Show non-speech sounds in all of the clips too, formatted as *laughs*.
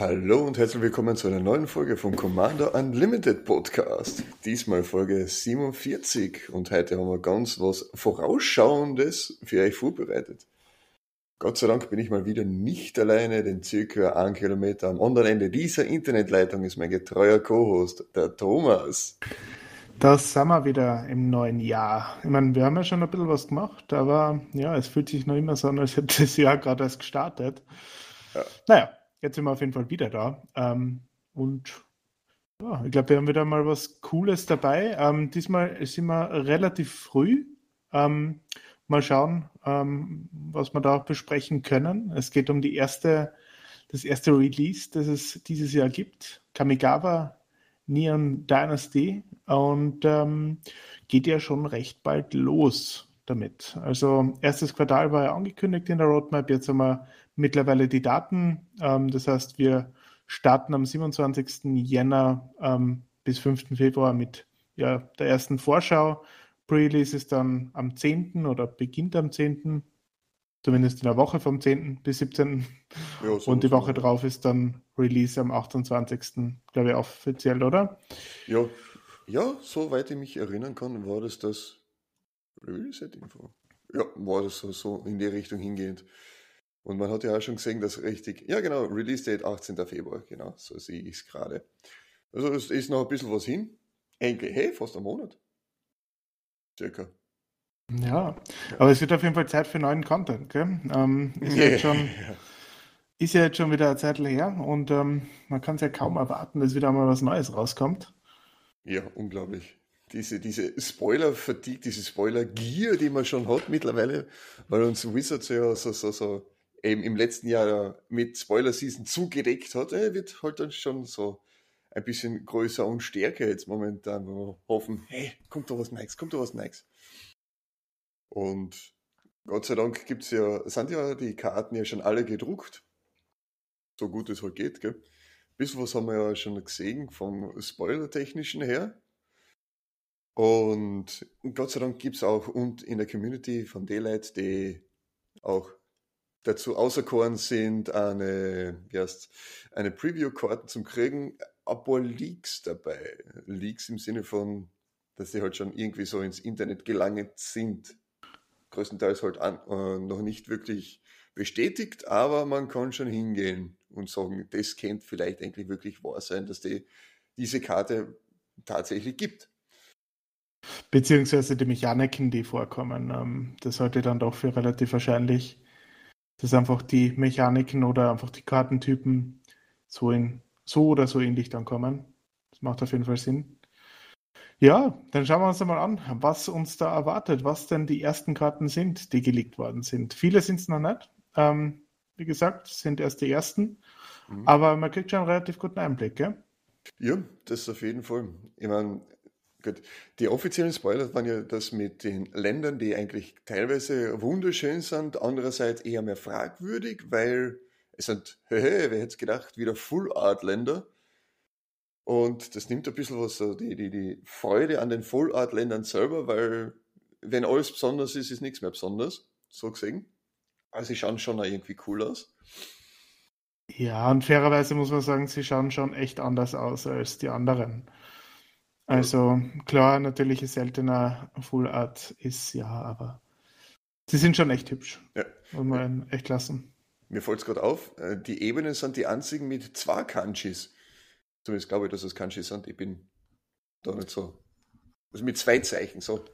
Hallo und herzlich willkommen zu einer neuen Folge vom Commander Unlimited Podcast. Diesmal Folge 47 und heute haben wir ganz was Vorausschauendes für euch vorbereitet. Gott sei Dank bin ich mal wieder nicht alleine, denn circa einen Kilometer am anderen Ende dieser Internetleitung ist mein getreuer Co-Host, der Thomas. Das sind wir wieder im neuen Jahr. Ich meine, wir haben ja schon ein bisschen was gemacht, aber ja, es fühlt sich noch immer so an, als hätte das Jahr gerade erst gestartet. Ja. Naja, jetzt sind wir auf jeden Fall wieder da. Ähm, und ja, ich glaube, wir haben wieder mal was Cooles dabei. Ähm, diesmal sind wir relativ früh. Ähm, mal schauen, ähm, was wir da auch besprechen können. Es geht um die erste, das erste Release, das es dieses Jahr gibt. Kamigawa Neon Dynasty und ähm, geht ja schon recht bald los damit. Also erstes Quartal war ja angekündigt in der Roadmap, jetzt haben wir mittlerweile die Daten. Ähm, das heißt, wir starten am 27. Jänner ähm, bis 5. Februar mit ja, der ersten Vorschau. Pre-Release ist dann am 10. oder beginnt am 10. Zumindest in der Woche vom 10. bis 17. Ja, so Und die Woche so. drauf ist dann Release am 28. glaube ich offiziell, oder? Ja, ja, soweit ich mich erinnern kann, war das das Release-Info. Ja, war das so, so in die Richtung hingehend. Und man hat ja auch schon gesehen, dass richtig, ja genau, Release Date 18. Februar, genau, so sehe ich es gerade. Also es ist noch ein bisschen was hin. Eigentlich, hey, fast ein Monat. Circa. Ja, aber es wird auf jeden Fall Zeit für neuen Content, gell? Ähm, ist, ja jetzt schon, *laughs* ist ja jetzt schon wieder eine Zeit her und ähm, man kann es ja kaum erwarten, dass wieder mal was Neues rauskommt. Ja, unglaublich. Diese, diese Spoiler-Fatigue, diese Spoiler-Gier, die man schon hat mittlerweile, weil uns Wizards ja so, so, so eben im letzten Jahr mit Spoiler-Season zugedeckt hat, er wird halt dann schon so ein bisschen größer und stärker jetzt momentan, wir hoffen, hey, kommt da was Neues, kommt da was Neues. Und Gott sei Dank gibt's ja, sind ja die Karten ja schon alle gedruckt. So gut es halt geht, gell? Bis was haben wir ja schon gesehen vom Spoiler-technischen her. Und Gott sei Dank gibt's auch und in der Community von Daylight, die auch dazu auserkoren sind, eine, wie heißt, eine Preview-Karten zum Kriegen, ein paar Leaks dabei. Leaks im Sinne von, dass sie halt schon irgendwie so ins Internet gelangt sind. Größtenteils halt an, äh, noch nicht wirklich bestätigt, aber man kann schon hingehen und sagen, das könnte vielleicht eigentlich wirklich wahr sein, dass die, diese Karte tatsächlich gibt. Beziehungsweise die Mechaniken, die vorkommen. Ähm, das halte ich dann doch für relativ wahrscheinlich dass einfach die Mechaniken oder einfach die Kartentypen so, in, so oder so ähnlich dann kommen. Das macht auf jeden Fall Sinn. Ja, dann schauen wir uns mal an, was uns da erwartet, was denn die ersten Karten sind, die geleakt worden sind. Viele sind es noch nicht. Ähm, wie gesagt, sind erst die ersten. Mhm. Aber man kriegt schon einen relativ guten Einblick, gell? Ja, das auf jeden Fall. Ich meine, Gut. Die offiziellen Spoiler waren ja das mit den Ländern, die eigentlich teilweise wunderschön sind, andererseits eher mehr fragwürdig, weil es sind, hey, wer hätte es gedacht, wieder Full-Art-Länder. Und das nimmt ein bisschen was, so die, die, die Freude an den Full-Art-Ländern selber, weil wenn alles besonders ist, ist nichts mehr besonders, so gesehen. Also sie schauen schon irgendwie cool aus. Ja, und fairerweise muss man sagen, sie schauen schon echt anders aus als die anderen. Also klar, natürlich ist seltener Full Art ist, ja, aber sie sind schon echt hübsch. Ja. Muss man echt lassen. Mir fällt es gerade auf, äh, die Ebenen sind die einzigen mit zwei Kanjis. Zumindest glaube ich, dass es Kanjis sind. Ich bin da nicht so. Also mit zwei Zeichen, so.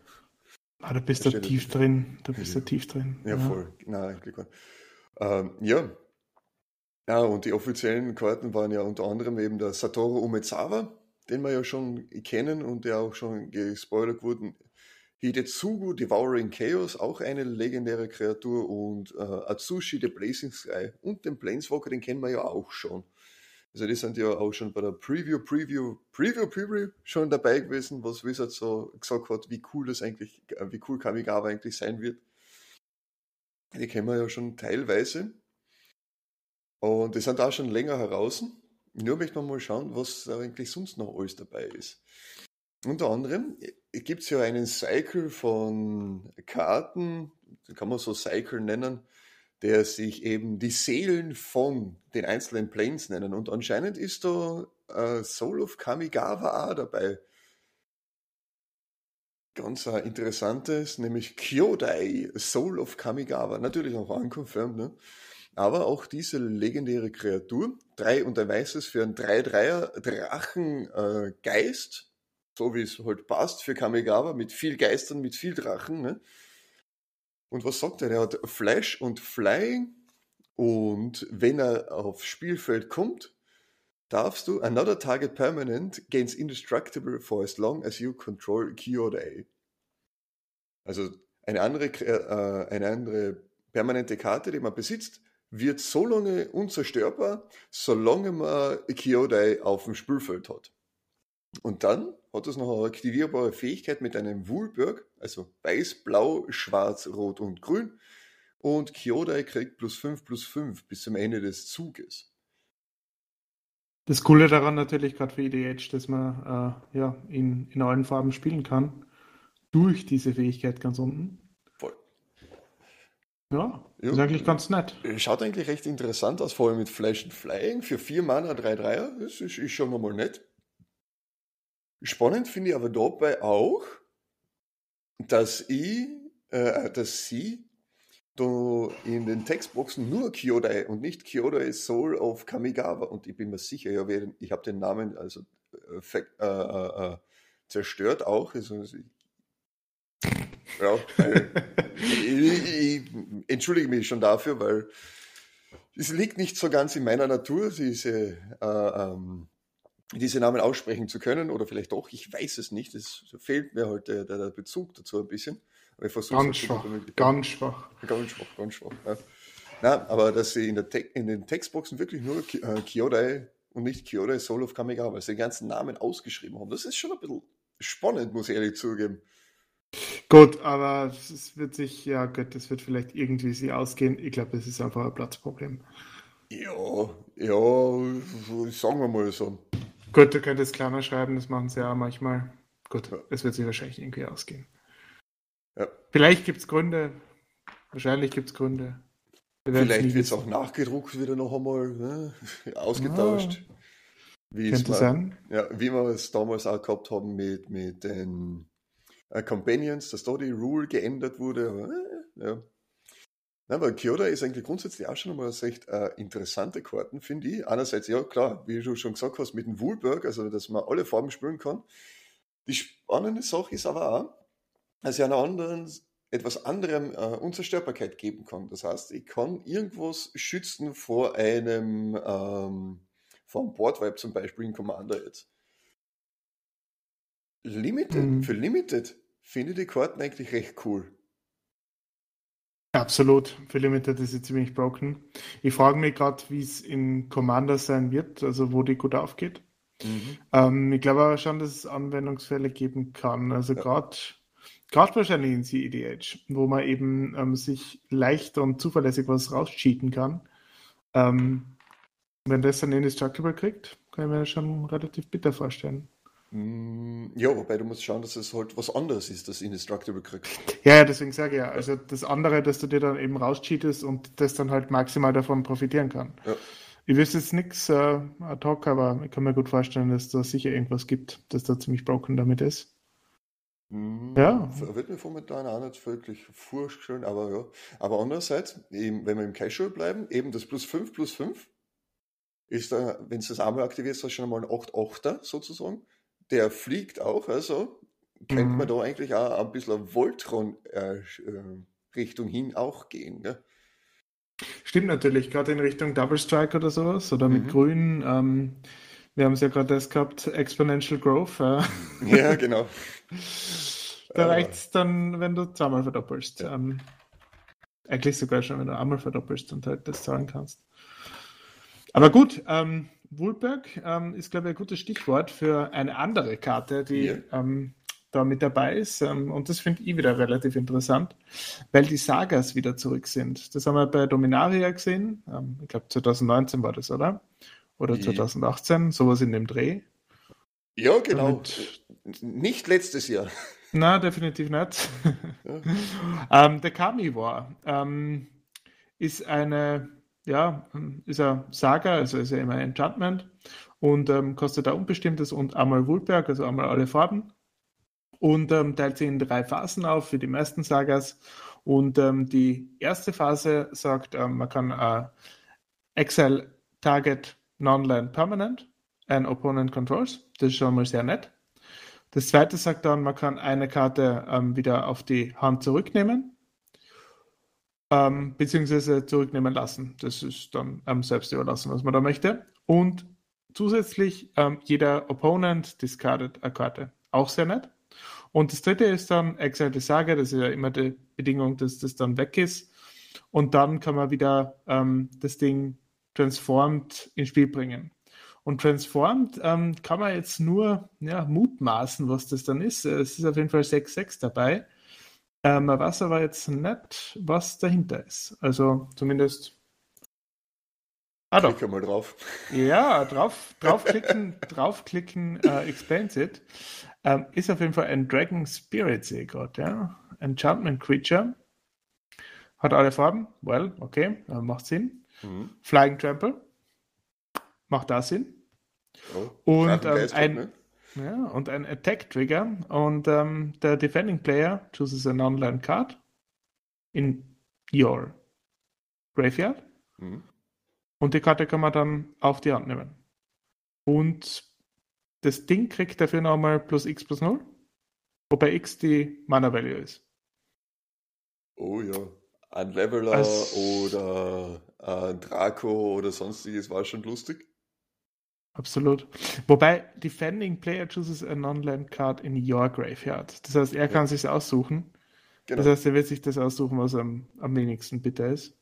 Ah, da bist du tief drin. Da bist du tief drin. Ja, ja. voll. Nein, ähm, ja. Ja, und die offiziellen Karten waren ja unter anderem eben der Satoru Umezawa, den wir ja schon kennen und der auch schon gespoilert wurde. Hidetsugu Devouring Chaos, auch eine legendäre Kreatur, und äh, Atsushi the Blazing Sky und den Planeswalker, den kennen wir ja auch schon. Also die sind ja auch schon bei der Preview, Preview, Preview, Preview schon dabei gewesen, was Wizard so gesagt hat, wie cool das eigentlich, äh, wie cool Kamigawa eigentlich sein wird. Die kennen wir ja schon teilweise. Und die sind auch schon länger heraus. nur möchte man mal schauen, was eigentlich sonst noch alles dabei ist. Unter anderem gibt es ja einen Cycle von Karten, kann man so Cycle nennen, der sich eben die Seelen von den einzelnen Planes nennen. Und anscheinend ist da äh, Soul of Kamigawa auch dabei. Ganz ein interessantes, nämlich Kyodai, Soul of Kamigawa. Natürlich auch unconfirmed, ne? Aber auch diese legendäre Kreatur, drei und ein weißes für einen 3-3er Drachengeist, äh, so wie es halt passt für Kamigawa, mit viel Geistern, mit viel Drachen. Ne? Und was sagt er? Er hat Flash und Flying. Und wenn er aufs Spielfeld kommt, darfst du another target permanent gains indestructible for as long as you control Kyodai. Also eine andere, äh, eine andere permanente Karte, die man besitzt, wird so lange unzerstörbar, solange man Kyodai auf dem Spielfeld hat. Und dann hat es noch eine aktivierbare Fähigkeit mit einem Woolberg, also weiß, blau, schwarz, rot und grün. Und Kyodai kriegt plus 5 plus 5 bis zum Ende des Zuges. Das Coole daran natürlich gerade für EDH, dass man äh, ja, in, in allen Farben spielen kann. Durch diese Fähigkeit ganz unten. Voll. Ja, ja, ist eigentlich ganz nett. Schaut eigentlich recht interessant aus, vor allem mit Flash and Flying. Für 4 Mana 3-3er, das ist, ist schon mal nett. Spannend finde ich aber dabei auch, dass ich, äh, dass sie da in den Textboxen nur Kyodai und nicht Kyodai Soul of Kamigawa und ich bin mir sicher, ja, ich habe den Namen also äh, äh, äh, äh, zerstört auch. Also, ja, *laughs* ich, ich, entschuldige mich schon dafür, weil es liegt nicht so ganz in meiner Natur, diese äh, ähm, diese Namen aussprechen zu können oder vielleicht doch, ich weiß es nicht. Es fehlt mir halt der, der Bezug dazu ein bisschen. Aber ich ganz, schwach, ganz schwach. Ganz schwach, ganz schwach. Ja. Na, aber dass sie in, der in den Textboxen wirklich nur äh, Kyodai und nicht Kyodai Soul of Kamigawa, weil sie den ganzen Namen ausgeschrieben haben, das ist schon ein bisschen spannend, muss ich ehrlich zugeben. Gut, aber es wird sich, ja Gott, das wird vielleicht irgendwie sie ausgehen. Ich glaube, es ist einfach ein Platzproblem. Ja, ja, sagen wir mal so. Gut, du könntest kleiner schreiben, das machen sie ja manchmal. Gut, ja. es wird sich wahrscheinlich irgendwie ausgehen. Ja. Vielleicht gibt es Gründe, wahrscheinlich gibt es Gründe. Vielleicht wird es auch nachgedruckt wieder noch einmal, ne? ausgetauscht. Ah, wie, könnte man, sein. Ja, wie wir es damals auch gehabt haben mit, mit den äh, Companions, dass da die Rule geändert wurde. Äh, ja. Na, weil Kyoda ist eigentlich grundsätzlich auch schon einmal recht äh, interessante Karten, finde ich. Einerseits, ja klar, wie du schon gesagt hast, mit dem Woolberg, also dass man alle Farben spielen kann. Die spannende Sache ist aber auch, dass ich einer anderen, etwas anderem äh, Unzerstörbarkeit geben kann. Das heißt, ich kann irgendwas schützen vor einem, ähm, vor einem Boardwipe zum Beispiel in Commander jetzt. Limited, mhm. für Limited finde ich die Karten eigentlich recht cool. Absolut. Für Limited ist sie ziemlich broken. Ich frage mich gerade, wie es in Commander sein wird, also wo die gut aufgeht. Mhm. Ähm, ich glaube aber schon, dass es Anwendungsfälle geben kann. Also ja. gerade gerade wahrscheinlich in CEDH, wo man eben ähm, sich leicht und zuverlässig was rauscheaten kann. Ähm, wenn das dann Indestructible kriegt, kann ich mir das schon relativ bitter vorstellen. Mm, ja, wobei du musst schauen, dass es halt was anderes ist, das Indestructible kriegt. Ja, ja, deswegen sage ich ja. Also das andere, dass du dir dann eben rauscheatest und das dann halt maximal davon profitieren kann. Ja. Ich wüsste jetzt nichts äh, ad hoc, aber ich kann mir gut vorstellen, dass da sicher irgendwas gibt, das da ziemlich broken damit ist. Mhm, ja. Wird mir momentan auch nicht wirklich vorstellen, aber ja. Aber andererseits, eben, wenn wir im Casual bleiben, eben das plus 5 plus 5 ist da, wenn du das einmal aktivierst, hast du schon einmal ein 8-8er sozusagen der fliegt auch, also könnte mhm. man da eigentlich auch ein bisschen Voltron-Richtung äh, hin auch gehen. Ne? Stimmt natürlich, gerade in Richtung Double Strike oder sowas oder mit mhm. Grün. Ähm, wir haben es ja gerade erst gehabt, Exponential Growth. Äh. Ja, genau. *laughs* da reicht es dann, wenn du zweimal verdoppelst. Ja. Ähm, eigentlich sogar schon, wenn du einmal verdoppelst und halt das zahlen kannst. Aber gut, ähm, Wohlberg ähm, ist, glaube ich, ein gutes Stichwort für eine andere Karte, die ja. ähm, da mit dabei ist. Ähm, und das finde ich wieder relativ interessant, weil die Sagas wieder zurück sind. Das haben wir bei Dominaria gesehen. Ähm, ich glaube, 2019 war das, oder? oder 2018, sowas in dem Dreh. Ja, genau. Damit, nicht letztes Jahr. Na, definitiv nicht. Ja. *laughs* ähm, der Kami War ähm, ist eine, ja, ist eine Saga, also ist ja immer Enchantment und ähm, kostet ein unbestimmtes und einmal Wulberg, also einmal alle Farben und ähm, teilt sich in drei Phasen auf für die meisten Sagas. Und ähm, die erste Phase sagt, ähm, man kann äh, Exile Target Non-Land Permanent and Opponent Controls. Das ist schon mal sehr nett. Das zweite sagt dann, man kann eine Karte ähm, wieder auf die Hand zurücknehmen, ähm, beziehungsweise zurücknehmen lassen. Das ist dann ähm, selbst überlassen, was man da möchte. Und zusätzlich ähm, jeder Opponent discardet eine Karte. Auch sehr nett. Und das dritte ist dann Exile Saga, das ist ja immer die Bedingung, dass das dann weg ist. Und dann kann man wieder ähm, das Ding transformed ins Spiel bringen. Und transformed ähm, kann man jetzt nur ja, mutmaßen, was das dann ist. Es ist auf jeden Fall 6-6 dabei. Ähm, man weiß aber jetzt nicht, was dahinter ist. Also zumindest. Ah, doch. Klicke mal drauf. Ja, drauf, draufklicken, *laughs* draufklicken, uh, explains it. Ähm, ist auf jeden Fall ein Dragon Spirit, sehe ich gerade, ja. Enchantment Creature. Hat alle Farben. Well, okay, äh, macht Sinn. Mhm. Flying Trample. Macht da Sinn. Oh, und ähm, ein, ne? Ja, und ein Attack Trigger. Und ähm, der Defending Player chooses an online card in your Graveyard. Mhm. Und die Karte kann man dann auf die Hand nehmen. Und das Ding kriegt dafür nochmal plus x plus 0, wobei x die Mana Value ist. Oh ja. Ein Leveler Als, oder ein Draco oder sonstiges war schon lustig. Absolut. Wobei Defending Player chooses a non-land card in your graveyard. Das heißt, er kann ja. sich aussuchen. Genau. Das heißt, er wird sich das aussuchen, was am, am wenigsten bitter ist.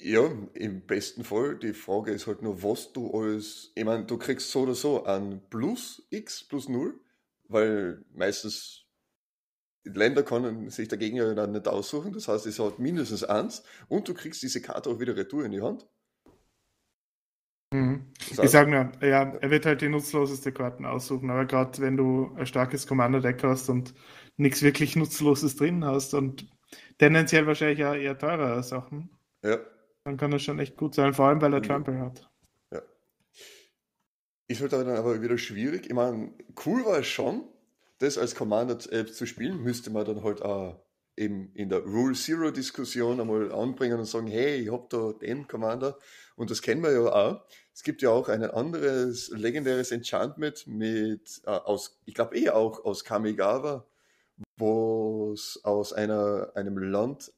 Ja, im besten Fall. Die Frage ist halt nur, was du als. Ich meine, du kriegst so oder so ein Plus X plus 0, weil meistens Länder können sich der Gegner dann nicht aussuchen. Das heißt, es hat mindestens eins und du kriegst diese Karte auch wieder retour in die Hand. Mhm. Ich sage nur, ja, er wird halt die nutzloseste Karten aussuchen, aber gerade wenn du ein starkes Commander-Deck hast und nichts wirklich Nutzloses drin hast und tendenziell wahrscheinlich auch eher teurere Sachen. Ja dann kann das schon echt gut sein, vor allem weil er ja. Trample hat. Ja. Ist halt dann aber wieder schwierig. Ich meine, cool war es schon, das als Commander-App zu spielen, müsste man dann halt auch eben in der Rule Zero Diskussion einmal anbringen und sagen, hey, ich hab da den Commander und das kennen wir ja auch. Es gibt ja auch ein anderes legendäres Enchantment mit äh, aus, ich glaube eh auch aus Kamigawa, wo es aus einer, einem Land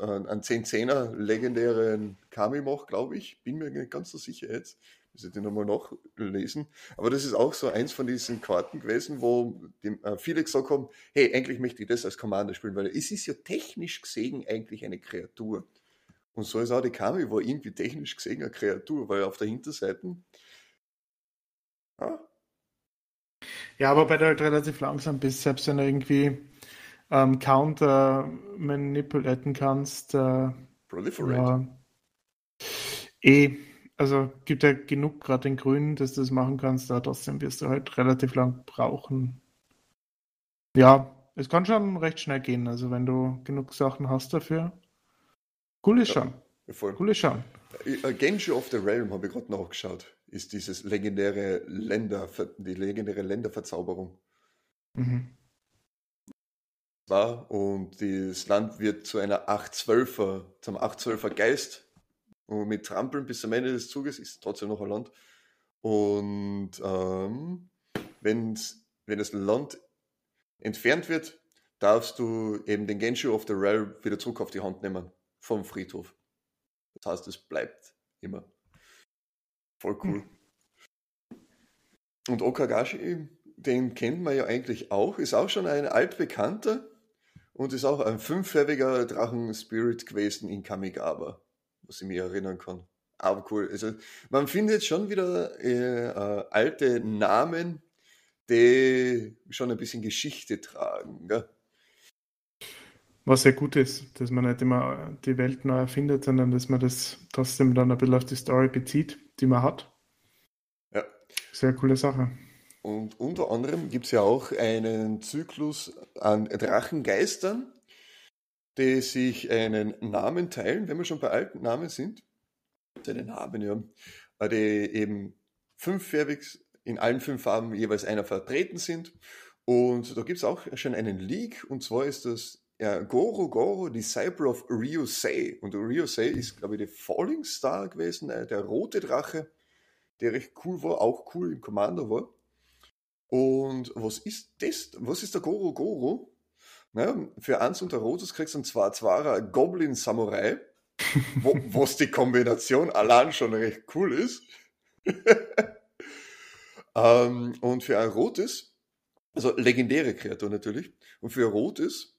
einen 10-10er legendären Kami mache, glaube ich. Bin mir nicht ganz so sicher jetzt. Ich den nochmal nachlesen. Aber das ist auch so eins von diesen Karten gewesen, wo die, äh, viele gesagt haben, hey, eigentlich möchte ich das als Commander spielen, weil es ist ja technisch gesehen eigentlich eine Kreatur. Und so ist auch die Kami war irgendwie technisch gesehen eine Kreatur, weil auf der Hinterseite ja, ja, aber bei der halt relativ langsam bist, selbst wenn er irgendwie ähm, Counter manipulaten kannst. Äh, Proliferate. Ja, eh, also gibt ja genug gerade in Grün, dass du das machen kannst, aber trotzdem wirst du halt relativ lang brauchen. Ja, es kann schon recht schnell gehen, also wenn du genug Sachen hast dafür. Cool ist ja, schon. Voll. Cool ist schon. Äh, Genji of the Realm habe ich gerade nachgeschaut, ist dieses legendäre Länder, die legendäre Länderverzauberung. Mhm war und das Land wird zu einer 812er, zum 812er Geist und mit Trampeln bis zum Ende des Zuges ist trotzdem noch ein Land. Und ähm, wenn das Land entfernt wird, darfst du eben den Genshu of the Realm wieder zurück auf die Hand nehmen vom Friedhof. Das heißt, es bleibt immer. Voll cool. Hm. Und Okagashi, den kennt man ja eigentlich auch, ist auch schon ein altbekannter und ist auch ein fünffärbiger Drachen-Spirit gewesen in Kamigawa, was ich mich erinnern kann. Aber cool. Also, man findet schon wieder äh, äh, alte Namen, die schon ein bisschen Geschichte tragen. Gell? Was sehr gut ist, dass man nicht immer die Welt neu erfindet, sondern dass man das trotzdem dann ein bisschen auf die Story bezieht, die man hat. Sehr coole Sache. Und unter anderem gibt es ja auch einen Zyklus an Drachengeistern, die sich einen Namen teilen, wenn wir schon bei alten Namen sind. Seine Namen, ja. Die eben fünffärbig in allen fünf Farben jeweils einer vertreten sind. Und da gibt es auch schon einen Leak, und zwar ist das ja, Goro Goro, Disciple of Ryusei. Und Ryusei ist, glaube ich, der Falling Star gewesen, äh, der rote Drache, der recht cool war, auch cool im Commander war. Und was ist das? Was ist der Goro Goro? Na, für eins unter Rotes kriegst du einen zwar Zwarer Goblin Samurai, wo, *laughs* was die Kombination allein schon recht cool ist. *laughs* ähm, und für ein rotes, also legendäre Kreatur natürlich, und für ein rotes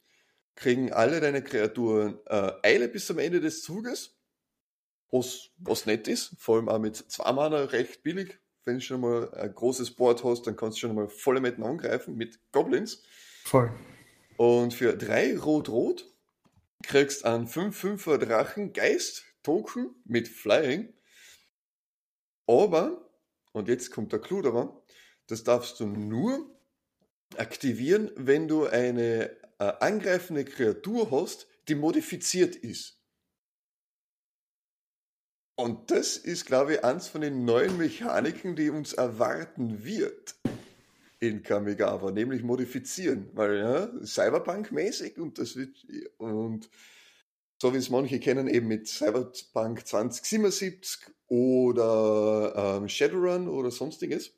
kriegen alle deine Kreaturen äh, Eile bis zum Ende des Zuges, was, was nett ist, vor allem auch mit zwei Mana recht billig, wenn du schon mal ein großes Board hast, dann kannst du schon mal volle Metten angreifen mit Goblins. Voll. Und für drei Rot-Rot kriegst du einen 5-5er Drachen Geist Token mit Flying. Aber, und jetzt kommt der Clou daran, das darfst du nur aktivieren, wenn du eine äh, angreifende Kreatur hast, die modifiziert ist. Und das ist, glaube ich, eins von den neuen Mechaniken, die uns erwarten wird in Kamigawa, nämlich modifizieren. Weil, ja, Cyberpunk-mäßig und das wird, und so wie es manche kennen, eben mit Cyberpunk 2077 oder ähm, Shadowrun oder sonstiges,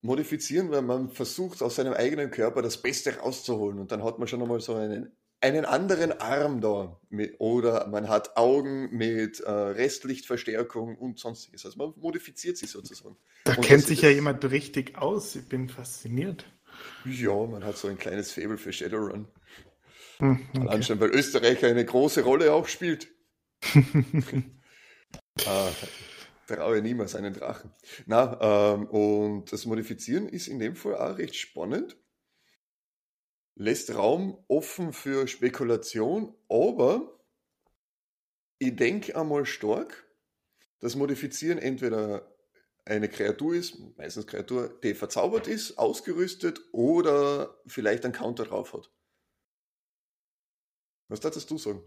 modifizieren, weil man versucht, aus seinem eigenen Körper das Beste rauszuholen. Und dann hat man schon einmal so einen einen anderen Arm da mit, oder man hat Augen mit äh, Restlichtverstärkung und sonstiges. Also man modifiziert sich sozusagen. Da und kennt sich ja jemand richtig aus. Ich bin fasziniert. Ja, man hat so ein kleines Faible für Shadowrun. Hm, okay. Schon, weil Österreich eine große Rolle auch spielt. *laughs* ah, traue niemals einen Drachen. Na, ähm, und das Modifizieren ist in dem Fall auch recht spannend lässt Raum offen für Spekulation, aber ich denke einmal stark, dass Modifizieren entweder eine Kreatur ist, meistens Kreatur, die verzaubert ist, ausgerüstet oder vielleicht einen Counter drauf hat. Was darfst du sagen?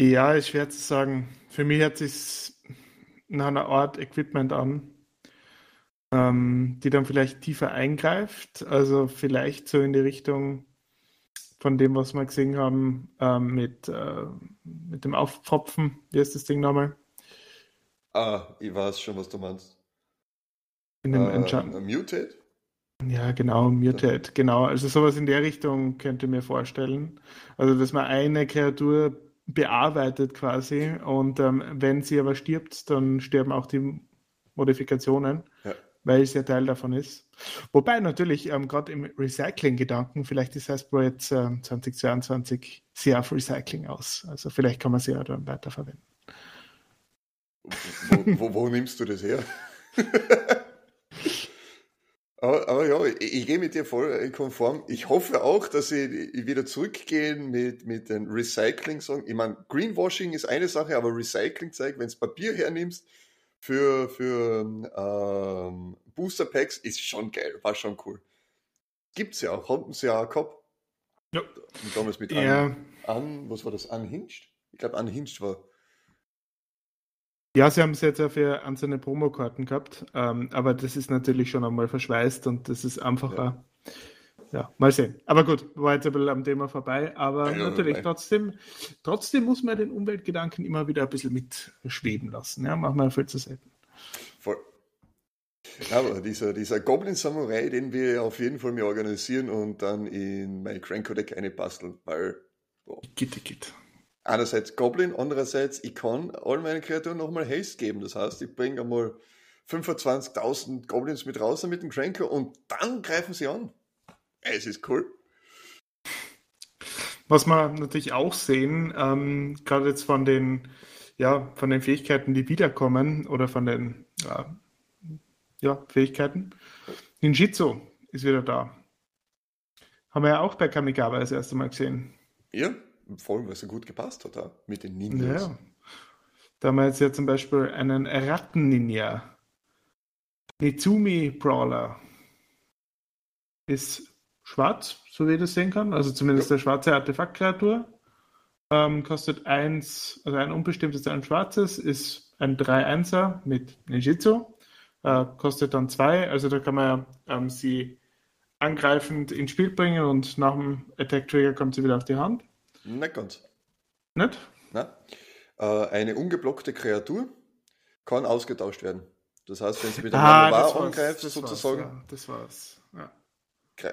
Ja, ist schwer zu sagen. Für mich hört sich nach einer Art Equipment an, ähm, die dann vielleicht tiefer eingreift. Also vielleicht so in die Richtung von dem, was wir gesehen haben ähm, mit, äh, mit dem Aufpfropfen. Wie heißt das Ding nochmal? Ah, ich weiß schon, was du meinst. In dem äh, Enchant Mutate? Ja, genau, Mutate, genau. Also sowas in der Richtung könnte ich mir vorstellen. Also, dass man eine Kreatur bearbeitet quasi und ähm, wenn sie aber stirbt, dann sterben auch die Modifikationen. Ja weil es ja Teil davon ist. Wobei natürlich ähm, gerade im Recycling-Gedanken, vielleicht ist Hasbro jetzt äh, 2022 sehr auf Recycling aus. Also vielleicht kann man sie ja dann weiterverwenden. Wo, wo, wo nimmst du das her? *laughs* aber, aber, ja, ich, ich, gehe mit dir voll konform. Ich hoffe auch, dass sie wieder zurückgehen mit, mit den Recycling-Sachen. Ich meine, Greenwashing ist eine Sache, aber Recycling zeigt, wenn du Papier hernimmst, für, für ähm, Booster Packs ist schon geil, war schon cool. Gibt's ja auch, hatten sie ja auch gehabt. Ja. Und damals mit ja. an, an, was war das, Unhinged? Ich glaube, Unhinged war. Ja, sie haben es jetzt ja für einzelne Promokarten gehabt, ähm, aber das ist natürlich schon einmal verschweißt und das ist einfacher. Ja ja, mal sehen. Aber gut, war jetzt ein bisschen am Thema vorbei. Aber ja, natürlich, trotzdem, trotzdem muss man den Umweltgedanken immer wieder ein bisschen mitschweben lassen. Ja, machen wir viel zu selten. Voll. Aber dieser, dieser Goblin Samurai, den wir auf jeden Fall mehr organisieren und dann in mein Cranko Deck eine basteln, weil. Gitte, gitte. Einerseits Goblin, andererseits, ich kann all meine Kreaturen nochmal Haste geben. Das heißt, ich bringe einmal 25.000 Goblins mit raus mit dem Cranko und dann greifen sie an. Es ist cool. Was wir natürlich auch sehen, ähm, gerade jetzt von den, ja, von den Fähigkeiten, die wiederkommen oder von den ja, ja, Fähigkeiten. Ninjitsu ist wieder da. Haben wir ja auch bei Kamigawa das erste Mal gesehen. Ja, vor allem, weil es so gut gepasst hat, mit den Ninjas. Ja. Da haben wir jetzt ja zum Beispiel einen Ratten-Ninja. Nizumi Brawler. Ist schwarz, so wie ich das sehen kann. Also zumindest ja. eine schwarze Artefaktkreatur. Ähm, kostet eins, also ein unbestimmtes, ein schwarzes, ist ein 3-1er mit Ninjitsu. Äh, kostet dann zwei, also da kann man ähm, sie angreifend ins Spiel bringen und nach dem Attack Trigger kommt sie wieder auf die Hand. Nicht ganz. Nicht? Nein. Äh, eine ungeblockte Kreatur kann ausgetauscht werden. Das heißt, wenn sie mit einem ah, Manoir angreift, sozusagen. Ja, das war's. Ja.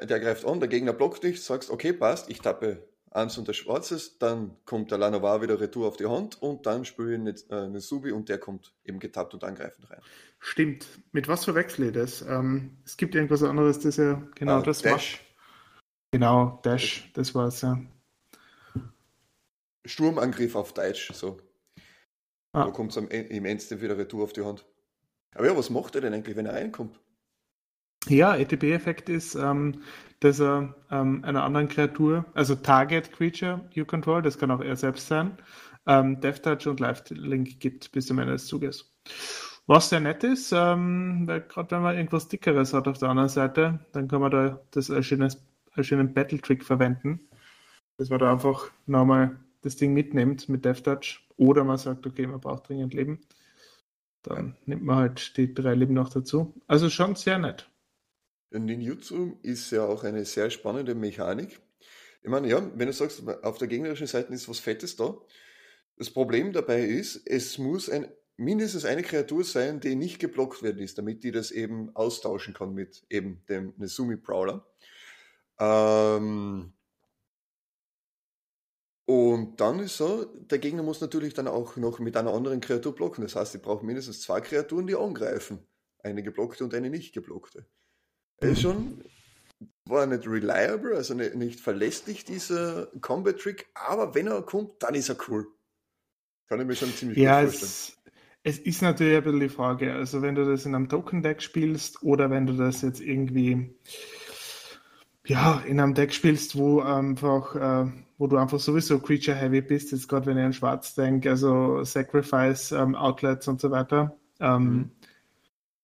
Der greift an, der Gegner blockt dich, sagst, okay, passt, ich tappe eins und der Schwarzes, dann kommt der Lanovar wieder retour auf die Hand und dann spiele ich eine, äh, Subi und der kommt eben getappt und angreifend rein. Stimmt. Mit was verwechsel ich das? Ähm, es gibt irgendwas anderes, das ja genau ah, das Dash. Macht. Genau, Dash, das war's, ja. Sturmangriff auf Deutsch, so. Ah. Da kommt es im Endsten wieder retour auf die Hand. Aber ja, was macht er denn eigentlich, wenn er reinkommt? Ja, ETB-Effekt ist, ähm, dass er ähm, einer anderen Kreatur, also Target Creature you control, das kann auch er selbst sein, ähm, Death Touch und Life Link gibt bis zum Ende des Zuges. Was sehr nett ist, ähm, gerade wenn man irgendwas Dickeres hat auf der anderen Seite, dann kann man da das als, schönes, als schönen Battle-Trick verwenden. Dass man da einfach nochmal das Ding mitnimmt mit Death Touch. Oder man sagt, okay, man braucht dringend Leben. Dann nimmt man halt die drei Leben noch dazu. Also schon sehr nett. Ninjutsu ist ja auch eine sehr spannende Mechanik. Ich meine, ja, wenn du sagst, auf der gegnerischen Seite ist was Fettes da. Das Problem dabei ist, es muss ein, mindestens eine Kreatur sein, die nicht geblockt werden ist, damit die das eben austauschen kann mit eben dem Nesumi Prowler. Ähm, und dann ist so, der Gegner muss natürlich dann auch noch mit einer anderen Kreatur blocken. Das heißt, ich brauche mindestens zwei Kreaturen, die angreifen. Eine geblockte und eine nicht geblockte. Er ist schon, war nicht reliable, also nicht, verlässlich, dieser Combat-Trick, aber wenn er kommt, dann ist er cool. Kann ich mir schon ziemlich ja, gut vorstellen. Es, es ist natürlich ein bisschen die Frage, also wenn du das in einem Token-Deck spielst oder wenn du das jetzt irgendwie ja, in einem Deck spielst, wo einfach, äh, wo du einfach sowieso Creature Heavy bist, jetzt gerade wenn ich an Schwarz denke, also Sacrifice, ähm, Outlets und so weiter, ähm, mhm.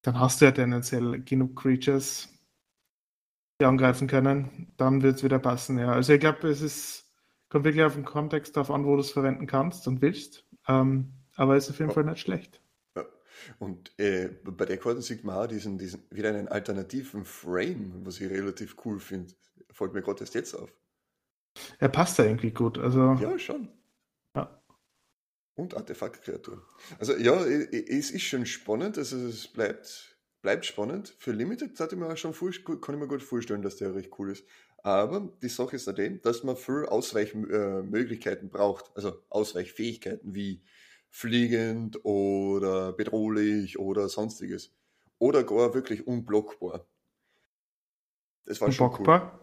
dann hast du ja tendenziell genug Creatures, die angreifen können, dann wird es wieder passen, ja. Also ich glaube, es ist, kommt wirklich auf den Kontext darauf an, wo du es verwenden kannst und willst. Ähm, aber ist auf jeden ja. Fall nicht schlecht. Und äh, bei der Karte sieht man auch diesen, diesen, wieder einen alternativen Frame, was ich relativ cool finde. Folgt mir gerade erst jetzt auf. Er passt da irgendwie gut. Also, ja, schon. Ja. Und Artefaktkreatur. Also ja, es ist schon spannend. Also es bleibt bleibt spannend. Für Limited ich mir schon kann ich mir gut vorstellen, dass der recht cool ist. Aber die Sache ist dann, dass man viel Ausweichmöglichkeiten braucht, also Ausweichfähigkeiten wie fliegend oder bedrohlich oder sonstiges. Oder gar wirklich unblockbar. Das war unbockbar?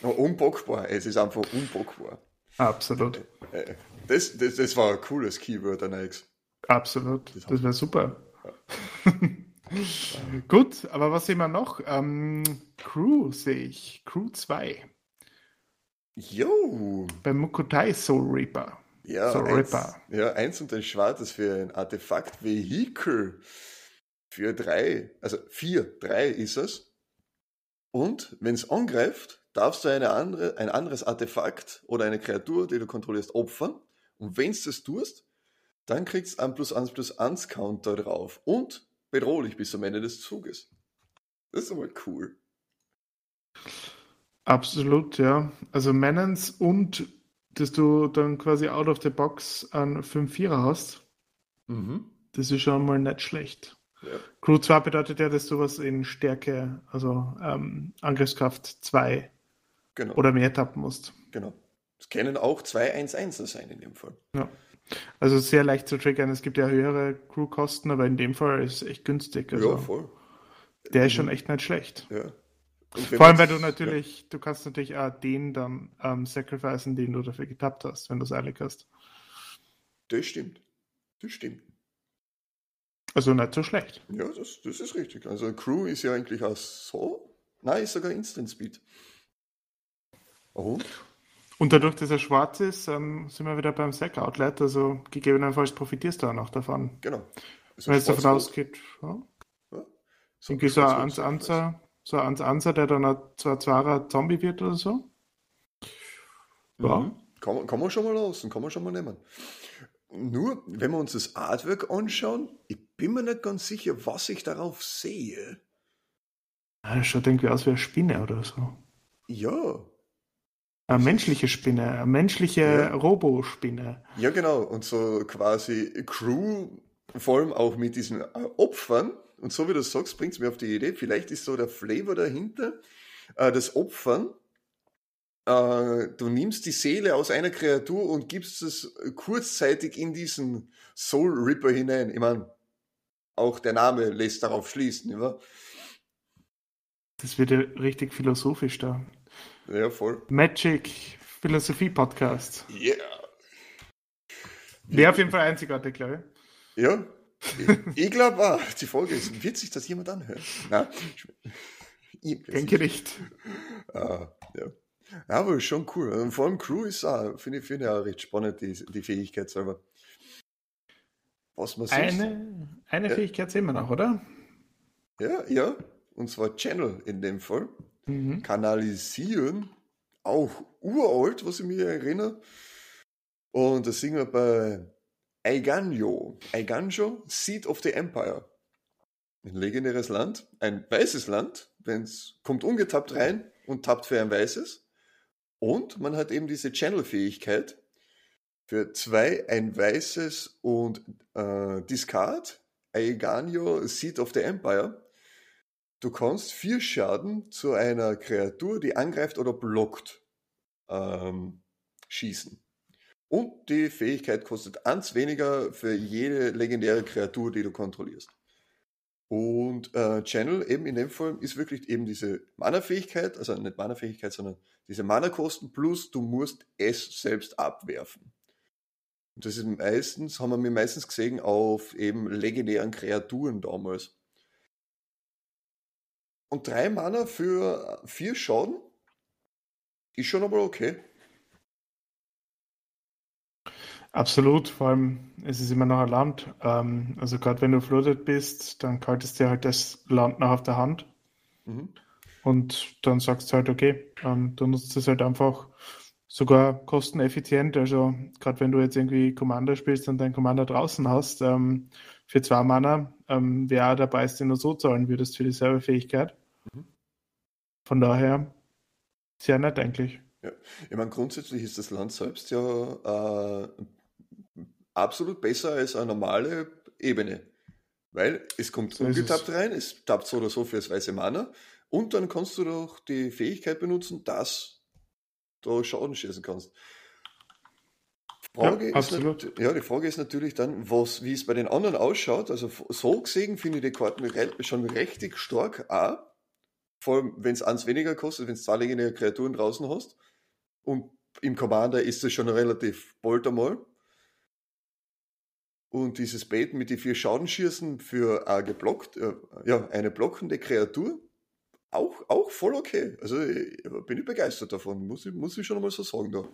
schon cool. unbockbar, es ist einfach unbockbar. Absolut. Äh, äh, das, das, das war ein cooles Keyword, Alex. Absolut, das, das wäre super. Ja. *laughs* Gut, aber was sehen wir noch? Ähm, Crew sehe ich. Crew 2. Jo. Bei Mukotai Soul Reaper. Ja, Soul eins, Reaper. Ja, eins und ein Schwarzes für ein Artefakt-Vehikel. Für drei, also vier, drei ist es. Und wenn es angreift, darfst du eine andere, ein anderes Artefakt oder eine Kreatur, die du kontrollierst, opfern. Und wenn du das tust, dann kriegst du einen plus 1 plus 1 Counter drauf. Und bedrohlich bis zum Ende des Zuges. Das ist aber cool. Absolut, ja. Also Manance und dass du dann quasi out of the box einen 5-4er hast, mhm. das ist schon mal nicht schlecht. Ja. Crew 2 bedeutet ja, dass du was in Stärke, also ähm, Angriffskraft 2 genau. oder mehr tappen musst. Genau. Es können auch zwei 1-1er sein in dem Fall. Ja. Also sehr leicht zu triggern. Es gibt ja höhere Crewkosten, aber in dem Fall ist es echt günstig. Also ja, voll. Der ist schon echt nicht schlecht. Ja. Vor allem, weil du natürlich, ja. du kannst natürlich auch den dann ähm, sacrificen, den du dafür getappt hast, wenn du es eilig hast. Das stimmt. Das stimmt. Also nicht so schlecht. Ja, das, das ist richtig. Also Crew ist ja eigentlich auch so. Nein, ist sogar Instant Speed. Oh. Und dadurch, dass er schwarz ist, ähm, sind wir wieder beim Sack-Outlet, also gegebenenfalls profitierst du auch noch davon. Genau. Wenn es davon ausgeht, ja. ja. So Irgendwie so ein Ansa, so ein Ansa, der dann ein Zwarer Zombie wird oder so. Ja. Mhm. Kann, man, kann man schon mal lassen, kann man schon mal nehmen. Nur, wenn wir uns das Artwork anschauen, ich bin mir nicht ganz sicher, was ich darauf sehe. Ja, das schaut irgendwie aus wie eine Spinne oder so. Ja. Eine menschliche Spinne, eine menschliche ja. Robospinne. Ja, genau. Und so quasi Crew, vor allem auch mit diesen äh, Opfern. Und so wie du sagst, bringt es mir auf die Idee, vielleicht ist so der Flavor dahinter, äh, das Opfern äh, du nimmst die Seele aus einer Kreatur und gibst es kurzzeitig in diesen Soul Ripper hinein. Ich meine, auch der Name lässt darauf schließen, oder? Das wird ja richtig philosophisch da. Ja, voll. Magic Philosophie Podcast. Ja. Yeah. Wäre auf jeden Fall einzigartig, glaube ich. Ja. Ich glaube auch, die Folge ist witzig, dass jemand anhört. Nein. Ich denke nicht. Ah, ja. Ja, aber schon cool. Und vor allem Crew ist auch, finde ich, find ich auch recht spannend, die, die Fähigkeit selber. Was man Eine, eine ja. Fähigkeit sehen wir noch, oder? Ja, ja. Und zwar Channel in dem Fall. Mhm. Kanalisieren. Auch uralt, was ich mir erinnere. Und das singen wir bei Aiganjo. Aiganjo, Seat of the Empire. Ein legendäres Land, ein weißes Land, wenn es kommt ungetappt rein und tappt für ein weißes. Und man hat eben diese Channel-Fähigkeit für zwei ein weißes und äh, Discard, Aeganio Seed of the Empire. Du kannst vier Schaden zu einer Kreatur, die angreift oder blockt, ähm, schießen. Und die Fähigkeit kostet eins weniger für jede legendäre Kreatur, die du kontrollierst. Und äh, Channel eben in dem Fall ist wirklich eben diese Mana-Fähigkeit, also nicht Mana-Fähigkeit, sondern diese Mana-Kosten plus du musst es selbst abwerfen. Das ist meistens, haben wir mir meistens gesehen auf eben legendären Kreaturen damals. Und drei Mana für vier Schaden ist schon aber okay. Absolut, vor allem es ist immer noch ein Land. Ähm, also gerade wenn du floated bist, dann kaltest dir halt das Land noch auf der Hand. Mhm. Und dann sagst du halt, okay, ähm, du nutzt es halt einfach sogar kosteneffizient. Also gerade wenn du jetzt irgendwie Commander spielst und deinen Commander draußen hast, ähm, für zwei Mana, ähm, wer dabei ist, den du so zahlen würdest für dieselbe Fähigkeit. Mhm. Von daher sehr nett eigentlich. Ja, ich meine, grundsätzlich ist das Land selbst ja äh, absolut besser als eine normale Ebene. Weil es kommt so ungetappt rein, es tappt so oder so für das weiße Mana und dann kannst du doch die Fähigkeit benutzen, dass du Schaden schießen kannst. Frage ja, absolut. ja, die Frage ist natürlich dann, was, wie es bei den anderen ausschaut. Also so gesehen finde ich die Karten schon richtig stark auch. Vor allem, wenn es eins weniger kostet, wenn es zwei legendäre Kreaturen draußen hast. Und im Commander ist es schon relativ bald einmal. Und dieses Bait mit die vier Schadenschießen für äh, geblockt, äh, ja, eine blockende Kreatur, auch, auch voll okay. Also ich, bin ich begeistert davon, muss ich, muss ich schon einmal so sagen da.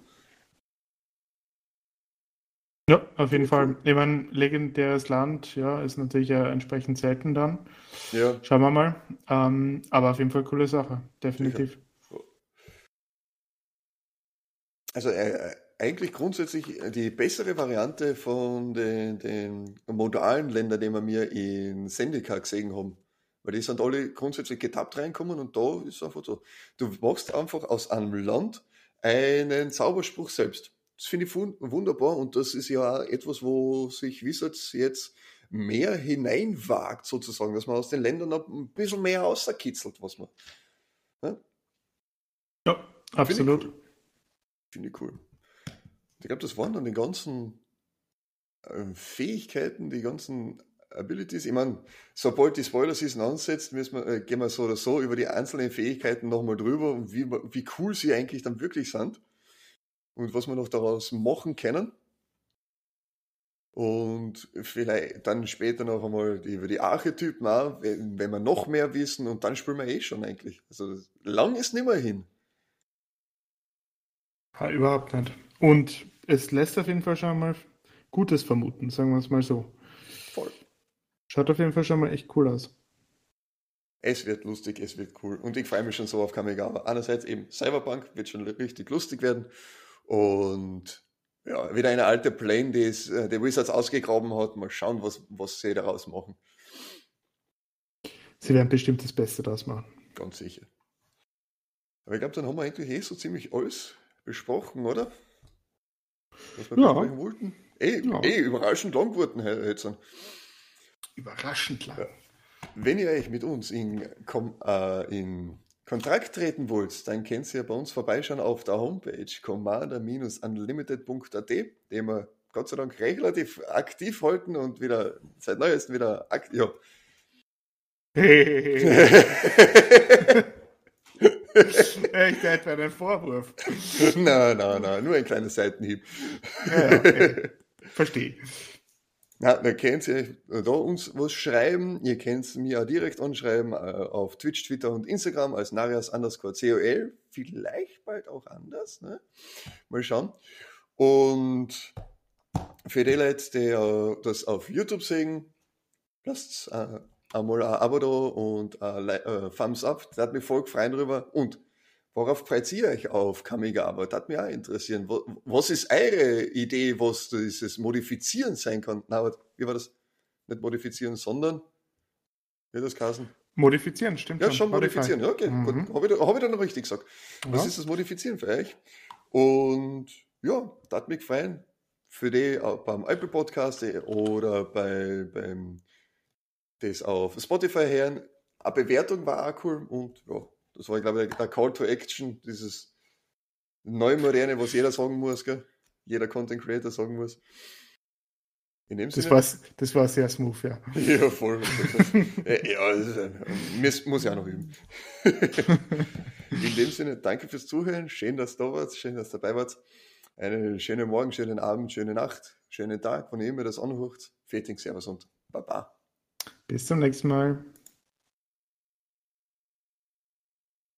Ja, auf jeden Fall. Ich meine, legendäres Land, ja, ist natürlich ja entsprechend selten dann. Ja. Schauen wir mal. Ähm, aber auf jeden Fall coole Sache, definitiv. Sicher. Also äh, eigentlich grundsätzlich die bessere Variante von den, den modalen Ländern, die wir mir in Sendika gesehen haben. Weil die sind alle grundsätzlich getappt reinkommen und da ist einfach so. Du machst einfach aus einem Land einen Zauberspruch selbst. Das finde ich wunderbar und das ist ja etwas, wo sich Wizards jetzt mehr hineinwagt, sozusagen, dass man aus den Ländern ein bisschen mehr außerkitzelt, was man. Ja, ja absolut. Finde ich, Find ich cool. Ich glaube, das waren dann die ganzen äh, Fähigkeiten, die ganzen Abilities. Ich meine, sobald die Spoiler-Season ansetzt, müssen wir, äh, gehen wir so oder so über die einzelnen Fähigkeiten nochmal drüber und wie, wie cool sie eigentlich dann wirklich sind und was wir noch daraus machen können. Und vielleicht dann später noch einmal über die Archetypen auch, wenn, wenn wir noch mehr wissen und dann spielen wir eh schon eigentlich. Also lang ist nicht mehr hin. Ja, überhaupt nicht. Und es lässt auf jeden Fall schon mal Gutes vermuten, sagen wir es mal so. Schaut auf jeden Fall schon mal echt cool aus. Es wird lustig, es wird cool. Und ich freue mich schon so auf Kamigawa. Einerseits eben Cyberpunk wird schon richtig lustig werden. Und ja, wieder eine alte Plane, die es, äh, die Wizards ausgegraben hat. Mal schauen, was, was sie daraus machen. Sie werden bestimmt das Beste daraus machen. Ganz sicher. Aber ich glaube, dann haben wir eigentlich eh so ziemlich alles besprochen, oder? Was wir ja. besprechen wollten. Eh, ja. eh überraschend lang geworden jetzt. Überraschend lang. Ja. Wenn ihr euch mit uns in, äh, in Kontakt treten wollt, dann könnt ihr bei uns vorbeischauen auf der Homepage commander-unlimited.at, den wir Gott sei Dank relativ aktiv halten und wieder seit neuestem wieder aktiv. Ja. *laughs* Echt etwa ein Vorwurf. Nein, nein, nein, nur ein kleiner Seitenhieb. Ja, okay. Verstehe. Na, dann könnt ihr da uns was schreiben. Ihr könnt mir auch direkt anschreiben äh, auf Twitch, Twitter und Instagram als Narias underscore COL. Vielleicht bald auch anders. Ne? Mal schauen. Und für die Leute, die äh, das auf YouTube sehen, lasst äh, einmal ein Abo da und ein äh, Thumbs up. Das hat mich voll gefreut drüber. Und Worauf freut ihr euch auf Kamigawa? Das hat mich auch interessieren. Was ist eure Idee, was dieses Modifizieren sein kann? Na, wie war das? Nicht modifizieren, sondern, wie das Kasen? Modifizieren, stimmt. Ja, schon modifizieren. Ja, okay, mhm. gut. Habe ich, hab ich dann noch richtig gesagt. Ja. Was ist das Modifizieren für euch? Und ja, das hat mich gefallen. Für die beim Apple Podcast oder bei, beim das auf Spotify hören. Eine Bewertung war auch cool und ja, das war, glaube ich, der Call to Action, dieses neue Moderne, was jeder sagen muss, gell? jeder Content Creator sagen muss. In dem das, Sinne, war, das war sehr smooth, ja. *laughs* Ja, voll. ja, das muss, ja auch noch üben. *laughs* In dem Sinne, danke fürs Zuhören. Schön, dass du da warst. Schön, dass du dabei warst. Einen schönen Morgen, schönen Abend, schöne Nacht, schönen Tag, wann ihr immer das anhört. Feting, Servus und Baba. Bis zum nächsten Mal.